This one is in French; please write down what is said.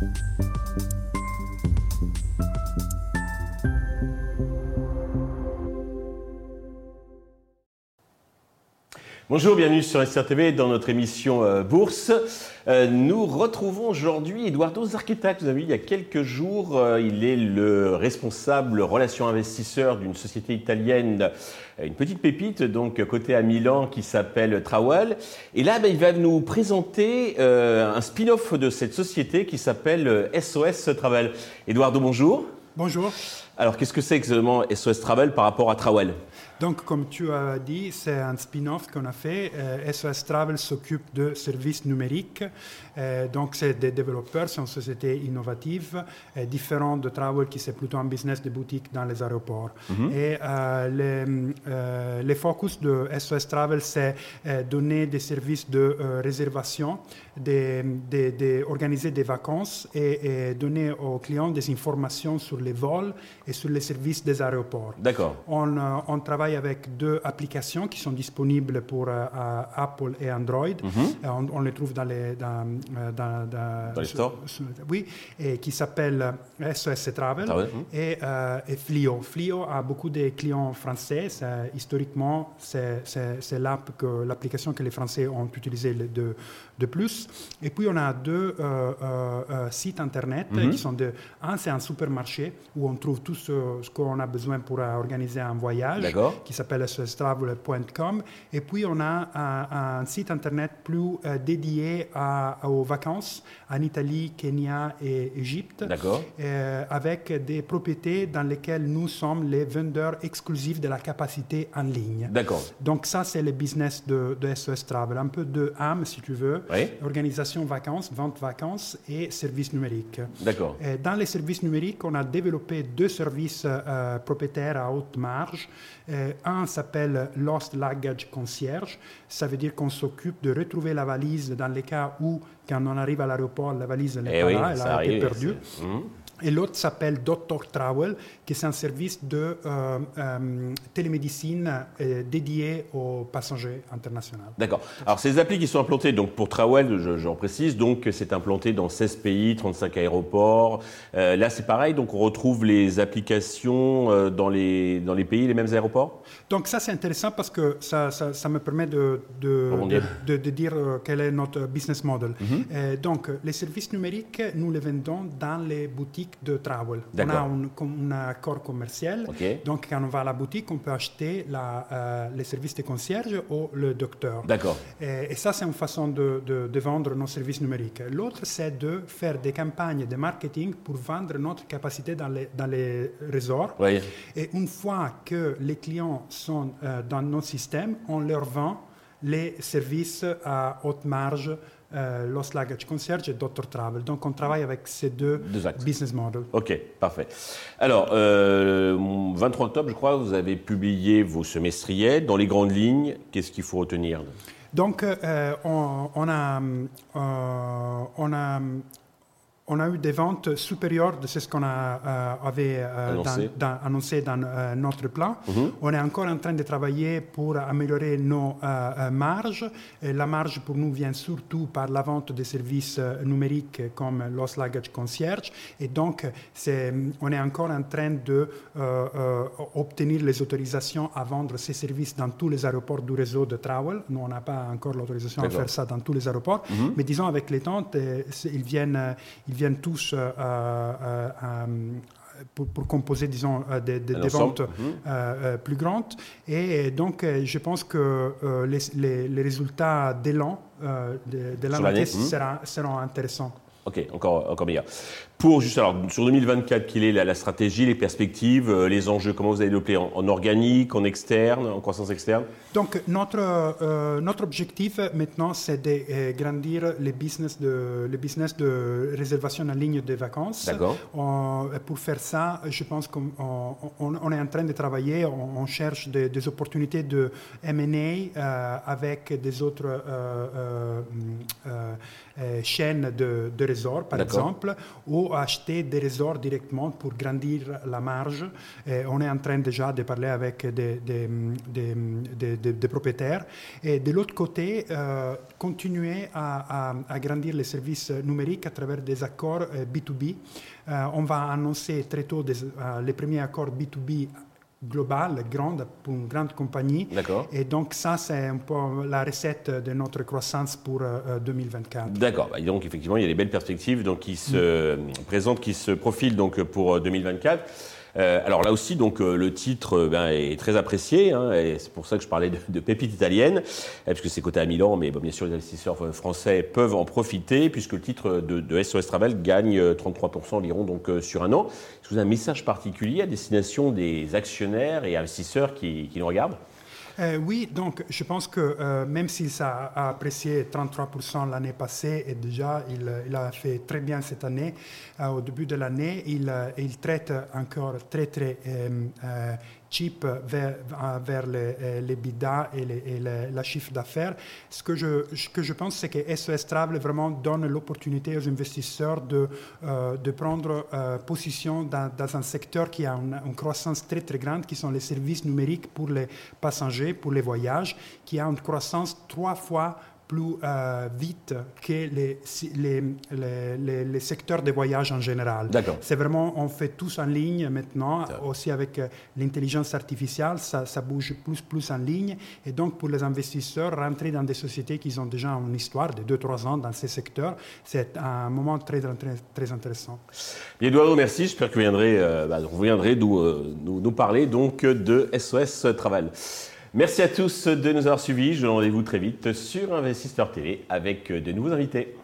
Thank you. Bonjour, bienvenue sur SRTV dans notre émission euh, Bourse. Euh, nous retrouvons aujourd'hui Eduardo Zarqueta, vous avez vu il y a quelques jours. Euh, il est le responsable relations investisseurs d'une société italienne, une petite pépite, donc côté à Milan, qui s'appelle Trawell. Et là, ben, il va nous présenter un spin-off de cette société qui s'appelle SOS Travel. Eduardo, bonjour. Bonjour. Alors, qu'est-ce que c'est exactement SOS Travel par rapport à Trawell donc, comme tu as dit, c'est un spin-off qu'on a fait. SOS euh, Travel s'occupe de services numériques. Euh, donc, c'est des développeurs, c'est une société innovative, euh, différente de Travel qui c'est plutôt un business de boutique dans les aéroports. Mhm. Et le les, focus de SOS Travel, c'est donner des services de réservation, d'organiser des vacances et, donner aux clients des informations sur les vols et sur les services des aéroports. D'accord. On, on travaille avec deux applications qui sont disponibles pour euh, Apple et Android. Mhm. Euh, on, les trouve dans les, dans, euh, dans, dans, les stores Oui, et qui s'appellent SOS Travel et, et, Flio. Flio a beaucoup de clients français. Historiquement, c'est l'app que l'application que les Français ont utilisée de, de plus. Et puis, on a deux sites Internet mhm. qui sont de... Un, c'est un supermarché où on trouve tout ce, ce qu'on a besoin pour organiser un voyage. Qui s'appelle sostravel.com. Et puis, on a un, site Internet plus euh, dédié aux vacances en Italie, Kenya et Égypte. Euh, avec des propriétés dans lesquelles nous sommes les vendeurs exclusifs de la capacité en ligne. D'accord. Donc, ça, c'est le business de, SOS Travel. Un peu de âme, si tu veux. Organisation vacances, vente vacances et services numériques. D'accord. Dans les services numériques, on a développé deux services euh, propriétaires à haute marge. Euh, un s'appelle Lost Luggage Concierge. Ça veut dire qu'on s'occupe de retrouver la valise dans les cas où, quand on arrive à l'aéroport, la valise n'est eh pas là, elle a été perdue. Et l'autre s'appelle Doctor Travel, qui est un service de euh, euh, télémédecine euh, dédié aux passagers internationaux. D'accord. Alors ces applis qui sont implantées, donc pour Travel, j'en précise, donc c'est implanté dans 16 pays, 35 aéroports. là c'est pareil, donc on retrouve les applications dans, les, dans les pays, les mêmes aéroports? Donc ça c'est intéressant parce que ça, ça, me permet de, de, de, de, dire quel est notre business model. Mhm. donc les services numériques, nous les vendons dans les boutiques de travel. On a un, accord commercial. Donc, quand on va à la boutique, on peut acheter la, euh, les services de concierge ou le docteur. D'accord. Et, ça, c'est une façon de, de, vendre nos services numériques. L'autre, c'est de faire des campagnes de marketing pour vendre notre capacité dans les, dans les resorts. Et une fois que les clients sont euh, dans nos systèmes, on leur vend les services à haute marge euh, Lost Luggage Concierge et Dr. Travel. Donc, on travaille avec ces deux, business models. OK, parfait. Alors, 23 euh, octobre, je crois, vous avez publié vos semestriels. Dans les grandes lignes, qu'est-ce qu'il faut retenir? Donc, euh, on, a, on a on a eu des ventes supérieures de ce qu'on euh, avait euh, annoncé. Dans, euh, notre plan. Mhm. On est encore en train de travailler pour améliorer nos marges. la marge pour nous vient surtout par la vente des services numériques comme Lost Luggage Concierge. Et donc, on est encore en train d'obtenir les autorisations à vendre ces services dans tous les aéroports du réseau de Travel. Nous, on n'a pas encore l'autorisation à faire ça dans tous les aéroports. Mhm. Mais disons, avec les temps, ils viennent, ils viennent tous euh, euh, euh, pour, composer, disons, des, ventes mhm. plus grandes. Et donc, je pense que les, les, résultats d'élan de, de l'année mhm. seront intéressants. Ok, encore, encore meilleur. Pour, juste alors, sur 2024, quelle est la, stratégie, les perspectives, euh, les enjeux Comment vous allez développer en, en, organique, en externe, en croissance externe? Donc, notre, euh, notre objectif maintenant, c'est de euh, grandir les business de, les business de réservation en ligne de vacances. D'accord. pour faire ça, je pense qu'on on, est en train de travailler, on, cherche des, opportunités de M&A avec des autres chaînes de, de par exemple, ou acheter des résorts directement pour grandir la marge. on est en train déjà de parler avec des, des, propriétaires. Et de l'autre côté, continuer à, à, grandir les services numériques à travers des accords B2B. on va annoncer très tôt les premiers accords B2B globale, grande, pour une grande compagnie. D'accord. Et donc ça, c'est un peu la recette de notre croissance pour 2024. Euh, D'accord. Bah, donc effectivement, il y a des belles perspectives donc, qui se mm. présentent, qui se profilent donc, pour 2024. Euh, alors là aussi, donc euh, le titre euh, ben, est très apprécié, hein, et c'est pour ça que je parlais de, de pépite italienne, puisque c'est coté à Milan, mais bien sûr les investisseurs français peuvent en profiter, puisque le titre de, SOS Travel gagne 33% environ donc sur un an. Est-ce que vous avez un message particulier à destination des actionnaires et investisseurs qui, qui nous regardent? Euh, oui, donc je pense que euh, même s'il a apprécié 33% l'année passée et déjà il, a fait très bien cette année, euh, au début de l'année, il, il, traite encore très très cheap vers, vers les, euh, les bidas et, la chiffre d'affaires. Ce que je, pense, c'est que SOS Travel vraiment donne l'opportunité aux investisseurs de, euh, prendre euh, position dans, dans, un secteur qui a une, une, croissance très très grande, qui sont les services numériques pour les passagers, pour les voyages, qui a une croissance trois fois plus euh, vite que les, les, les, les, secteurs de voyage en général. C'est vraiment, on fait tous en ligne maintenant, aussi avec euh, l'intelligence artificielle, ça, ça, bouge plus plus en ligne. Et donc, pour les investisseurs, rentrer dans des sociétés qui ont déjà une histoire de 2-3 ans dans ces secteurs, c'est un moment très, très, très intéressant. Eduardo, merci. J'espère que vous viendrez, euh, bah, vous viendrez nous, nous, nous, parler donc de SOS Travel. Merci à tous de nous avoir suivis. Je vous rendez-vous très vite sur Investisseur TV avec de nouveaux invités.